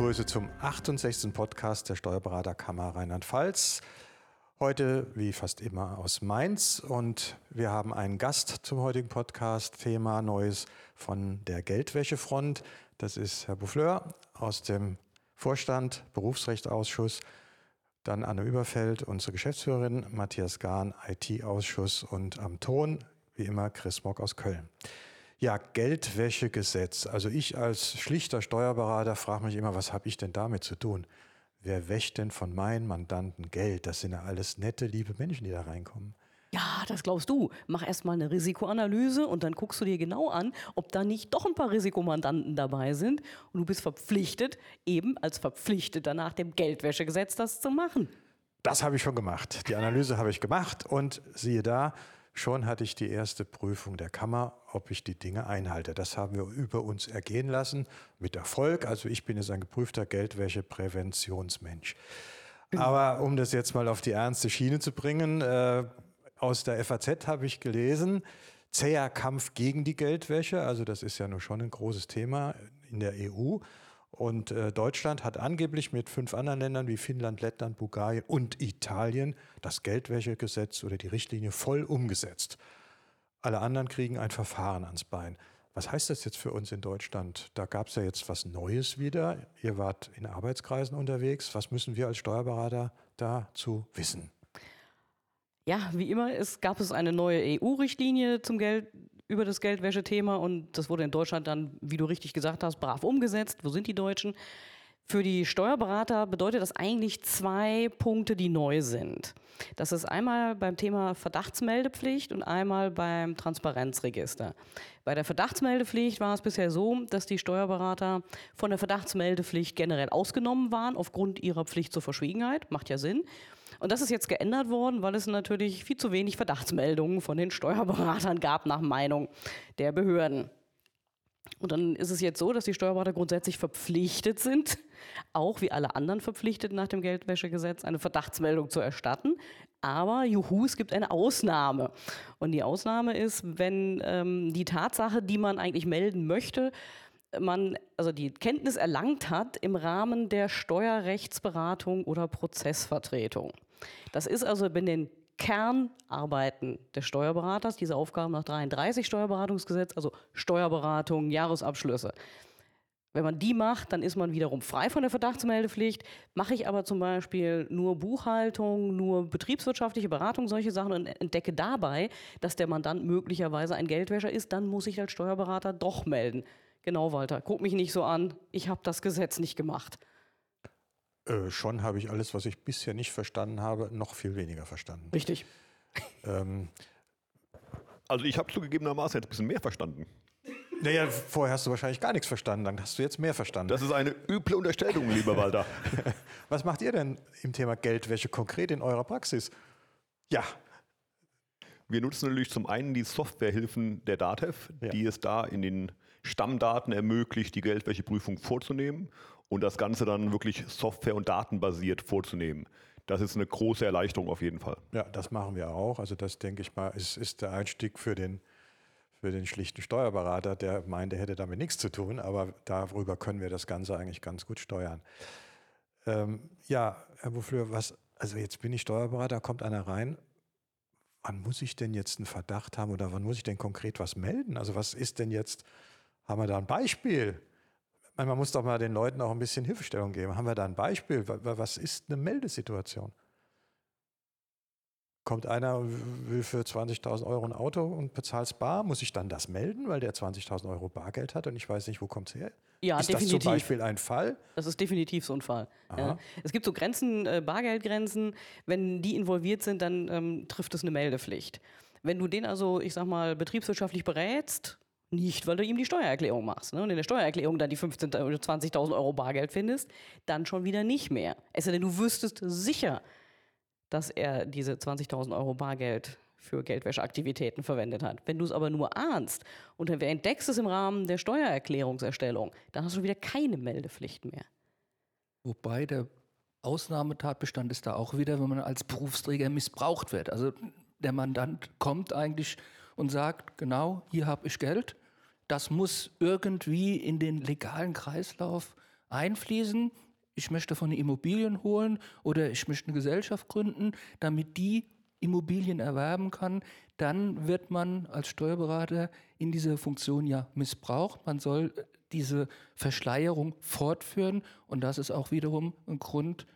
Grüße zum 68. Podcast der Steuerberaterkammer Rheinland-Pfalz. Heute, wie fast immer, aus Mainz und wir haben einen Gast zum heutigen Podcast. Thema Neues von der Geldwäschefront. Das ist Herr Bouffleur aus dem Vorstand Berufsrechtsausschuss. Dann Anne Überfeld, unsere Geschäftsführerin, Matthias Gahn, IT-Ausschuss und am Ton, wie immer, Chris Mock aus Köln. Ja, Geldwäschegesetz. Also ich als schlichter Steuerberater frage mich immer, was habe ich denn damit zu tun? Wer wäscht denn von meinen Mandanten Geld? Das sind ja alles nette, liebe Menschen, die da reinkommen. Ja, das glaubst du. Mach erstmal eine Risikoanalyse und dann guckst du dir genau an, ob da nicht doch ein paar Risikomandanten dabei sind. Und du bist verpflichtet, eben als Verpflichteter nach dem Geldwäschegesetz das zu machen. Das habe ich schon gemacht. Die Analyse habe ich gemacht und siehe da, Schon hatte ich die erste Prüfung der Kammer, ob ich die Dinge einhalte. Das haben wir über uns ergehen lassen, mit Erfolg. Also ich bin jetzt ein geprüfter Geldwäschepräventionsmensch. Aber um das jetzt mal auf die ernste Schiene zu bringen, äh, aus der FAZ habe ich gelesen, zäher Kampf gegen die Geldwäsche, also das ist ja nur schon ein großes Thema in der EU. Und äh, Deutschland hat angeblich mit fünf anderen Ländern wie Finnland, Lettland, Bulgarien und Italien das Geldwäschegesetz oder die Richtlinie voll umgesetzt. Alle anderen kriegen ein Verfahren ans Bein. Was heißt das jetzt für uns in Deutschland? Da gab es ja jetzt was Neues wieder. Ihr wart in Arbeitskreisen unterwegs. Was müssen wir als Steuerberater dazu wissen? Ja, wie immer, es gab es eine neue EU-Richtlinie zum Geld, über das Geldwäschethema und das wurde in Deutschland dann, wie du richtig gesagt hast, brav umgesetzt. Wo sind die Deutschen? Für die Steuerberater bedeutet das eigentlich zwei Punkte, die neu sind. Das ist einmal beim Thema Verdachtsmeldepflicht und einmal beim Transparenzregister. Bei der Verdachtsmeldepflicht war es bisher so, dass die Steuerberater von der Verdachtsmeldepflicht generell ausgenommen waren aufgrund ihrer Pflicht zur Verschwiegenheit. Macht ja Sinn. Und das ist jetzt geändert worden, weil es natürlich viel zu wenig Verdachtsmeldungen von den Steuerberatern gab nach Meinung der Behörden. Und dann ist es jetzt so, dass die Steuerberater grundsätzlich verpflichtet sind, auch wie alle anderen verpflichtet nach dem Geldwäschegesetz, eine Verdachtsmeldung zu erstatten. Aber juhu, es gibt eine Ausnahme. Und die Ausnahme ist, wenn ähm, die Tatsache, die man eigentlich melden möchte, man also die Kenntnis erlangt hat im Rahmen der Steuerrechtsberatung oder Prozessvertretung. Das ist also wenn den Kernarbeiten des Steuerberaters, diese Aufgaben nach 33 Steuerberatungsgesetz, also Steuerberatung, Jahresabschlüsse. Wenn man die macht, dann ist man wiederum frei von der Verdachtsmeldepflicht. Mache ich aber zum Beispiel nur Buchhaltung, nur betriebswirtschaftliche Beratung, solche Sachen und entdecke dabei, dass der Mandant möglicherweise ein Geldwäscher ist, dann muss ich als Steuerberater doch melden. Genau, Walter, guck mich nicht so an. Ich habe das Gesetz nicht gemacht. Äh, schon habe ich alles, was ich bisher nicht verstanden habe, noch viel weniger verstanden. Richtig. Ähm, also ich habe zugegebenermaßen jetzt ein bisschen mehr verstanden. Naja, vorher hast du wahrscheinlich gar nichts verstanden, dann hast du jetzt mehr verstanden. Das ist eine üble Unterstellung, lieber Walter. Was macht ihr denn im Thema Geldwäsche konkret in eurer Praxis? Ja. Wir nutzen natürlich zum einen die Softwarehilfen der DATEV, ja. die es da in den Stammdaten ermöglicht, die Geldwäscheprüfung vorzunehmen und das Ganze dann wirklich software- und datenbasiert vorzunehmen. Das ist eine große Erleichterung auf jeden Fall. Ja, das machen wir auch. Also das denke ich mal, ist, ist der Einstieg für den, für den schlichten Steuerberater, der meint, er hätte damit nichts zu tun, aber darüber können wir das Ganze eigentlich ganz gut steuern. Ähm, ja, Herr Bouffleur, was, also jetzt bin ich Steuerberater, kommt einer rein. Wann muss ich denn jetzt einen Verdacht haben oder wann muss ich denn konkret was melden? Also was ist denn jetzt haben wir da ein Beispiel? Man muss doch mal den Leuten auch ein bisschen Hilfestellung geben. Haben wir da ein Beispiel? Was ist eine Meldesituation? Kommt einer will für 20.000 Euro ein Auto und bezahlt es bar, muss ich dann das melden, weil der 20.000 Euro Bargeld hat und ich weiß nicht, wo kommt es her? Ja, ist definitiv. das zum Beispiel ein Fall? Das ist definitiv so ein Fall. Ja. Es gibt so Grenzen, äh, Bargeldgrenzen. Wenn die involviert sind, dann ähm, trifft es eine Meldepflicht. Wenn du den also, ich sag mal, betriebswirtschaftlich berätst, nicht, weil du ihm die Steuererklärung machst ne? und in der Steuererklärung dann die 15.000 oder 20.000 Euro Bargeld findest, dann schon wieder nicht mehr. Es sei denn, du wüsstest sicher, dass er diese 20.000 Euro Bargeld für Geldwäscheaktivitäten verwendet hat. Wenn du es aber nur ahnst und dann entdeckst es im Rahmen der Steuererklärungserstellung, dann hast du wieder keine Meldepflicht mehr. Wobei der Ausnahmetatbestand ist da auch wieder, wenn man als Berufsträger missbraucht wird. Also der Mandant kommt eigentlich und sagt, genau, hier habe ich Geld, das muss irgendwie in den legalen Kreislauf einfließen, ich möchte von Immobilien holen oder ich möchte eine Gesellschaft gründen, damit die Immobilien erwerben kann, dann wird man als Steuerberater in dieser Funktion ja missbraucht. Man soll diese Verschleierung fortführen und das ist auch wiederum ein Grund,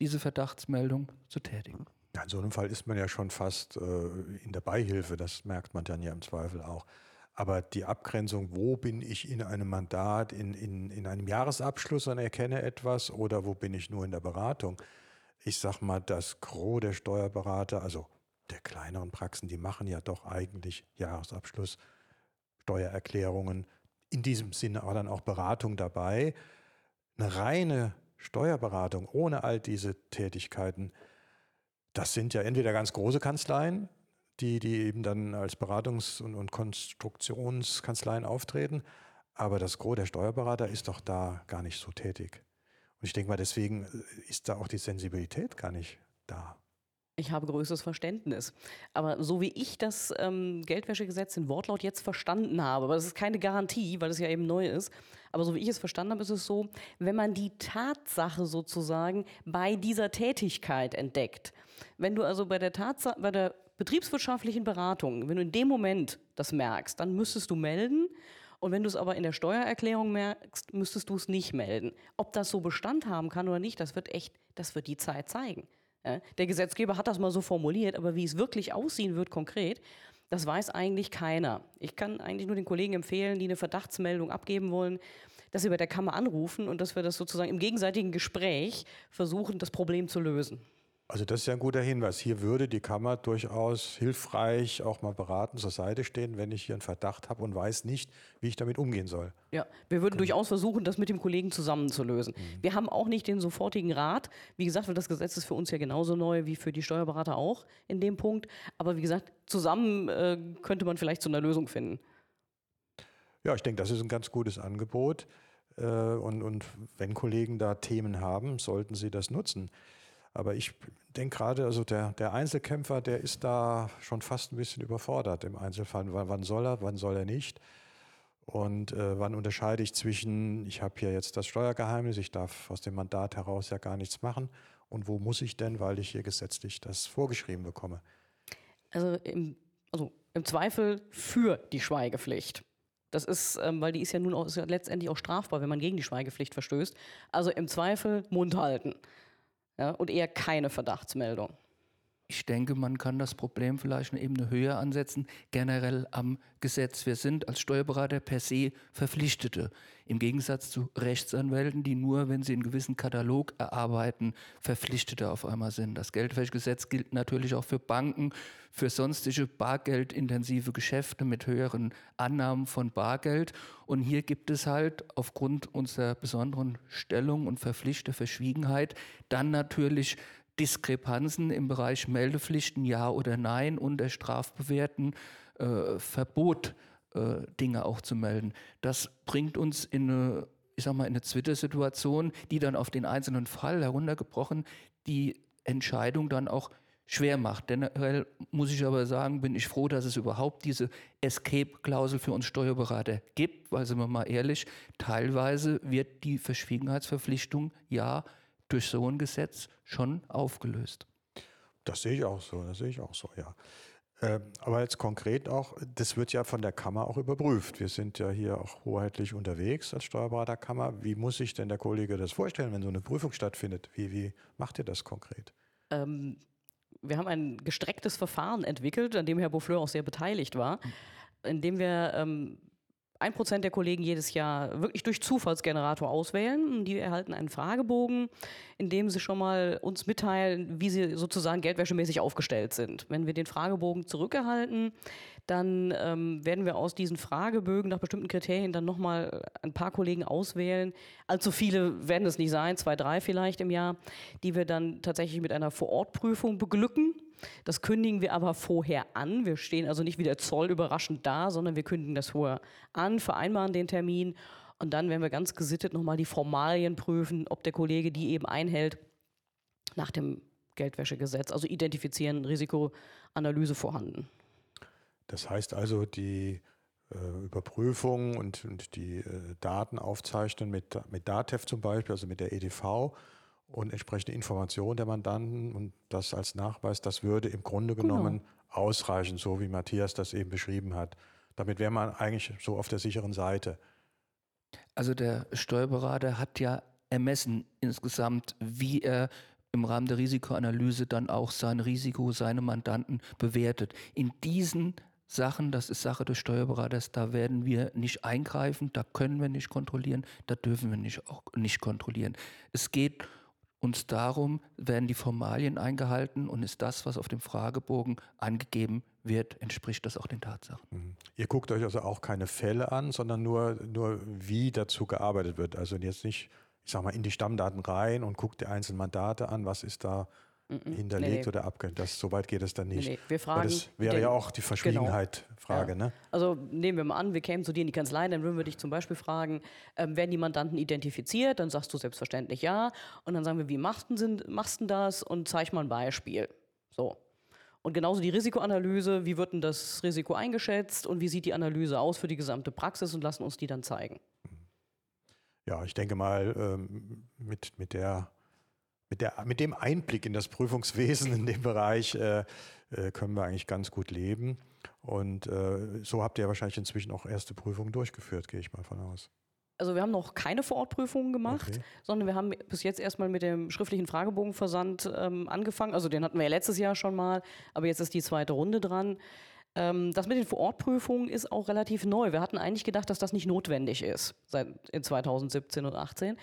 diese Verdachtsmeldung zu tätigen. Ja, in so einem Fall ist man ja schon fast äh, in der Beihilfe, das merkt man dann ja im Zweifel auch. Aber die Abgrenzung, wo bin ich in einem Mandat, in, in, in einem Jahresabschluss und erkenne etwas oder wo bin ich nur in der Beratung? Ich sage mal, das Gros der Steuerberater, also der kleineren Praxen, die machen ja doch eigentlich Jahresabschluss, Steuererklärungen, in diesem Sinne aber dann auch Beratung dabei. Eine reine Steuerberatung ohne all diese Tätigkeiten, das sind ja entweder ganz große Kanzleien, die, die eben dann als Beratungs- und, und Konstruktionskanzleien auftreten. Aber das Gros der Steuerberater ist doch da gar nicht so tätig. Und ich denke mal, deswegen äh, ist da auch die Sensibilität gar nicht da. Ich habe größtes Verständnis. Aber so wie ich das ähm, Geldwäschegesetz in Wortlaut jetzt verstanden habe, aber das ist keine Garantie, weil es ja eben neu ist, aber so wie ich es verstanden habe, ist es so, wenn man die Tatsache sozusagen bei dieser Tätigkeit entdeckt, wenn du also bei der Tatsache, bei der betriebswirtschaftlichen Beratung, wenn du in dem Moment das merkst, dann müsstest du melden. Und wenn du es aber in der Steuererklärung merkst, müsstest du es nicht melden. Ob das so Bestand haben kann oder nicht, das wird echt, das wird die Zeit zeigen. Der Gesetzgeber hat das mal so formuliert, aber wie es wirklich aussehen wird konkret, das weiß eigentlich keiner. Ich kann eigentlich nur den Kollegen empfehlen, die eine Verdachtsmeldung abgeben wollen, dass sie bei der Kammer anrufen und dass wir das sozusagen im gegenseitigen Gespräch versuchen, das Problem zu lösen. Also das ist ja ein guter Hinweis. Hier würde die Kammer durchaus hilfreich auch mal beraten zur Seite stehen, wenn ich hier einen Verdacht habe und weiß nicht, wie ich damit umgehen soll. Ja, wir würden genau. durchaus versuchen, das mit dem Kollegen zusammenzulösen. Mhm. Wir haben auch nicht den sofortigen Rat. Wie gesagt, das Gesetz ist für uns ja genauso neu wie für die Steuerberater auch in dem Punkt. Aber wie gesagt, zusammen äh, könnte man vielleicht zu einer Lösung finden. Ja, ich denke, das ist ein ganz gutes Angebot. Äh, und, und wenn Kollegen da Themen haben, sollten sie das nutzen. Aber ich denke gerade, also der, der Einzelkämpfer, der ist da schon fast ein bisschen überfordert im Einzelfall. W wann soll er, wann soll er nicht? Und äh, wann unterscheide ich zwischen, ich habe hier jetzt das Steuergeheimnis, ich darf aus dem Mandat heraus ja gar nichts machen. Und wo muss ich denn, weil ich hier gesetzlich das vorgeschrieben bekomme? Also im, also im Zweifel für die Schweigepflicht. Das ist, ähm, weil die ist ja nun auch, ja letztendlich auch strafbar, wenn man gegen die Schweigepflicht verstößt. Also im Zweifel Mund halten ja, und eher keine Verdachtsmeldung. Ich denke, man kann das Problem vielleicht eine Ebene höher ansetzen, generell am Gesetz. Wir sind als Steuerberater per se Verpflichtete, im Gegensatz zu Rechtsanwälten, die nur, wenn sie einen gewissen Katalog erarbeiten, Verpflichtete auf einmal sind. Das Geldwäschegesetz gilt natürlich auch für Banken, für sonstige bargeldintensive Geschäfte mit höheren Annahmen von Bargeld. Und hier gibt es halt aufgrund unserer besonderen Stellung und verpflichtete Verschwiegenheit dann natürlich Diskrepanzen im Bereich Meldepflichten, ja oder nein und der strafbewährten äh, Verbot, äh, Dinge auch zu melden. Das bringt uns in eine, ich sag mal, in eine Twitter-Situation, die dann auf den einzelnen Fall heruntergebrochen die Entscheidung dann auch schwer macht. Generell muss ich aber sagen, bin ich froh, dass es überhaupt diese Escape-Klausel für uns Steuerberater gibt, weil, sind wir mal ehrlich, teilweise wird die Verschwiegenheitsverpflichtung ja durch so ein Gesetz schon aufgelöst. Das sehe ich auch so, das sehe ich auch so, ja. Ähm, aber jetzt konkret auch, das wird ja von der Kammer auch überprüft. Wir sind ja hier auch hoheitlich unterwegs als Steuerberaterkammer. Wie muss sich denn der Kollege das vorstellen, wenn so eine Prüfung stattfindet? Wie, wie macht ihr das konkret? Ähm, wir haben ein gestrecktes Verfahren entwickelt, an dem Herr Beaufleur auch sehr beteiligt war, in dem wir ähm, ein Prozent der Kollegen jedes Jahr wirklich durch Zufallsgenerator auswählen. Die erhalten einen Fragebogen, in dem sie schon mal uns mitteilen, wie sie sozusagen geldwäschemäßig aufgestellt sind. Wenn wir den Fragebogen zurückerhalten, dann ähm, werden wir aus diesen Fragebögen nach bestimmten Kriterien dann nochmal ein paar Kollegen auswählen. Allzu viele werden es nicht sein, zwei, drei vielleicht im Jahr, die wir dann tatsächlich mit einer Vorortprüfung beglücken das kündigen wir aber vorher an. Wir stehen also nicht wie der Zoll überraschend da, sondern wir kündigen das vorher an, vereinbaren den Termin und dann werden wir ganz gesittet nochmal die Formalien prüfen, ob der Kollege die eben einhält nach dem Geldwäschegesetz. Also identifizieren, Risikoanalyse vorhanden. Das heißt also, die äh, Überprüfung und, und die äh, Daten aufzeichnen mit, mit DATEV zum Beispiel, also mit der EDV und entsprechende Informationen der Mandanten und das als Nachweis, das würde im Grunde Genau. genommen ausreichen, so wie Matthias das eben beschrieben hat. Damit wäre man eigentlich so auf der sicheren Seite. Also der Steuerberater hat ja ermessen insgesamt, wie er im Rahmen der Risikoanalyse dann auch sein Risiko, seine Mandanten bewertet. In diesen Sachen, das ist Sache des Steuerberaters, da werden wir nicht eingreifen, da können wir nicht kontrollieren, da dürfen wir nicht, auch nicht kontrollieren. Es geht uns darum, werden die Formalien eingehalten und ist das, was auf dem Fragebogen angegeben wird, entspricht das auch den Tatsachen. Mhm. Ihr guckt euch also auch keine Fälle an, sondern nur, nur wie dazu gearbeitet wird. Also jetzt nicht, ich sag mal, in die Stammdaten rein und guckt die einzelnen Mandate an, was ist da hinterlegt nee, nee. oder abgehängt. Das, so weit geht es dann nicht. Nee, wir Weil fragen das wäre den- ja auch die Verschwiegenheit-Frage. Ne? Also nehmen wir mal an, wir kämen zu dir in die Kanzlei, dann würden wir dich zum Beispiel fragen, ähm, werden die Mandanten identifiziert? Dann sagst du selbstverständlich ja. Und dann sagen wir, wie machst du machst denn das? Und zeig mal ein Beispiel. So. Und genauso die Risikoanalyse, wie wird denn das Risiko eingeschätzt und wie sieht die Analyse aus für die gesamte Praxis und lassen uns die dann zeigen. Ja, ich denke mal, ähm, mit, mit, der, mit, der, mit dem Einblick in das Prüfungswesen in dem Bereich äh, äh, können wir eigentlich ganz gut leben. Und äh, so habt ihr wahrscheinlich inzwischen auch erste Prüfungen durchgeführt, gehe ich mal von aus. Also wir haben noch keine Vorortprüfungen gemacht, Okay. sondern wir haben bis jetzt erstmal mit dem schriftlichen Fragebogenversand ähm, angefangen. Also den hatten wir ja letztes Jahr schon mal, aber jetzt ist die zweite Runde dran. Ähm, das mit den Vorortprüfungen ist auch relativ neu. Wir hatten eigentlich gedacht, dass das nicht notwendig ist seit in 2017 und 2018.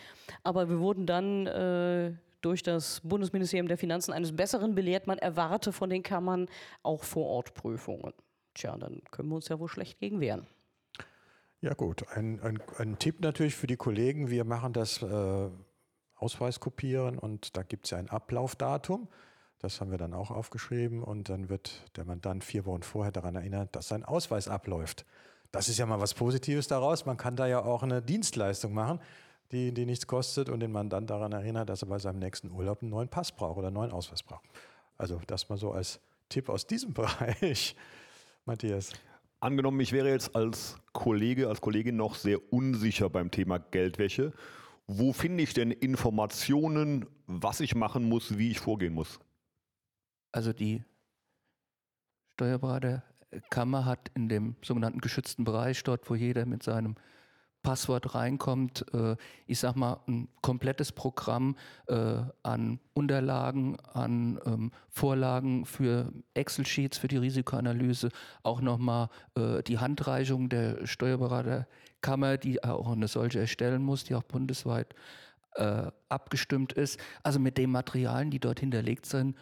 Aber wir wurden dann äh, durch das Bundesministerium der Finanzen eines Besseren belehrt. Man erwarte von den Kammern auch Vorortprüfungen. Tja, dann können wir uns ja wohl schlecht gegen wehren. Ja gut, ein, ein, ein Tipp natürlich für die Kollegen, wir machen das äh, Ausweiskopieren und da gibt es ja ein Ablaufdatum. Das haben wir dann auch aufgeschrieben und dann wird der Mandant vier Wochen vorher daran erinnert, dass sein Ausweis abläuft. Das ist ja mal was Positives daraus. Man kann da ja auch eine Dienstleistung machen, die, die nichts kostet und den Mandant daran erinnert, dass er bei seinem nächsten Urlaub einen neuen Pass braucht oder einen neuen Ausweis braucht. Also das mal so als Tipp aus diesem Bereich. Matthias. Angenommen, ich wäre jetzt als Kollege, als Kollegin noch sehr unsicher beim Thema Geldwäsche. Wo finde ich denn Informationen, was ich machen muss, wie ich vorgehen muss? Also die Steuerberaterkammer hat in dem sogenannten geschützten Bereich, dort wo jeder mit seinem Passwort reinkommt, äh, ich sag mal, ein komplettes Programm äh, an Unterlagen, an ähm, Vorlagen für Excel-Sheets für die Risikoanalyse, auch nochmal äh, die Handreichung der Steuerberaterkammer, die auch eine solche erstellen muss, die auch bundesweit äh, abgestimmt ist. Also mit den Materialien, die dort hinterlegt sind,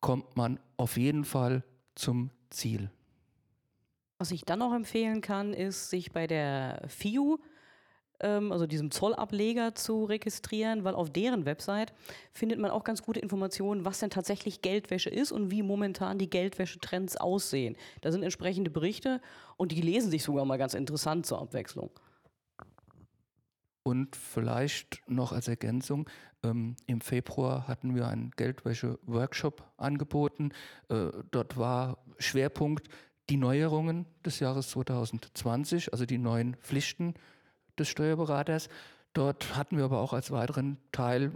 kommt man auf jeden Fall zum Ziel. Was ich dann noch empfehlen kann, ist, sich bei der FIU, also diesem Zollableger, zu registrieren, weil auf deren Website findet man auch ganz gute Informationen, was denn tatsächlich Geldwäsche ist und wie momentan die Geldwäschetrends aussehen. Da sind entsprechende Berichte und die lesen sich sogar mal ganz interessant zur Abwechslung. Und vielleicht noch als Ergänzung, ähm, im Februar hatten wir einen Geldwäsche-Workshop angeboten. Äh, dort war Schwerpunkt die Neuerungen des Jahres 2020, also die neuen Pflichten des Steuerberaters. Dort hatten wir aber auch als weiteren Teil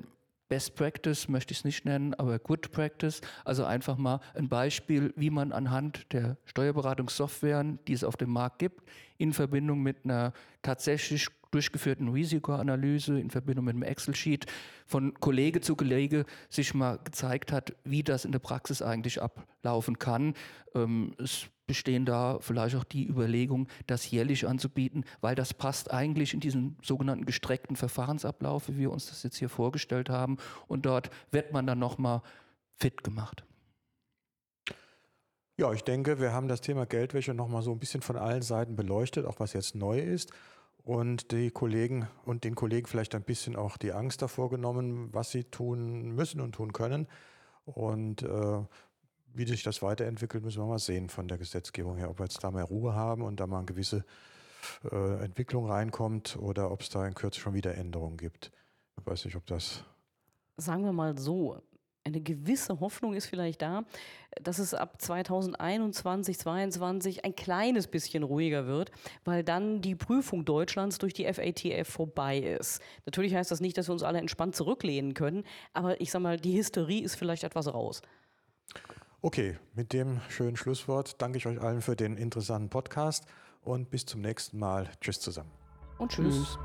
Best Practice, möchte ich es nicht nennen, aber Good Practice. Also einfach mal ein Beispiel, wie man anhand der Steuerberatungssoftwaren, die es auf dem Markt gibt, in Verbindung mit einer tatsächlich durchgeführten Risikoanalyse, in Verbindung mit einem Excel-Sheet von Kollege zu Kollege sich mal gezeigt hat, wie das in der Praxis eigentlich ablaufen kann. Ähm, es bestehen da vielleicht auch die Überlegungen, das jährlich anzubieten, weil das passt eigentlich in diesen sogenannten gestreckten Verfahrensablauf, wie wir uns das jetzt hier vorgestellt haben. Und dort wird man dann nochmal fit gemacht. Ja, ich denke, wir haben das Thema Geldwäsche nochmal so ein bisschen von allen Seiten beleuchtet, auch was jetzt neu ist. Und die Kollegen und den Kollegen vielleicht ein bisschen auch die Angst davor genommen, was sie tun müssen und tun können. Und äh, wie sich das weiterentwickelt, müssen wir mal sehen von der Gesetzgebung her, ob wir jetzt da mehr Ruhe haben und da mal eine gewisse äh, Entwicklung reinkommt oder ob es da in Kürze schon wieder Änderungen gibt. Ich weiß nicht, ob das. Sagen wir mal so, eine gewisse Hoffnung ist vielleicht da, dass es ab 2021, 2022 ein kleines bisschen ruhiger wird, weil dann die Prüfung Deutschlands durch die FATF vorbei ist. Natürlich heißt das nicht, dass wir uns alle entspannt zurücklehnen können, aber ich sage mal, die Hysterie ist vielleicht etwas raus. Okay, mit dem schönen Schlusswort danke ich euch allen für den interessanten Podcast und bis zum nächsten Mal. Tschüss zusammen. Und tschüss. tschüss.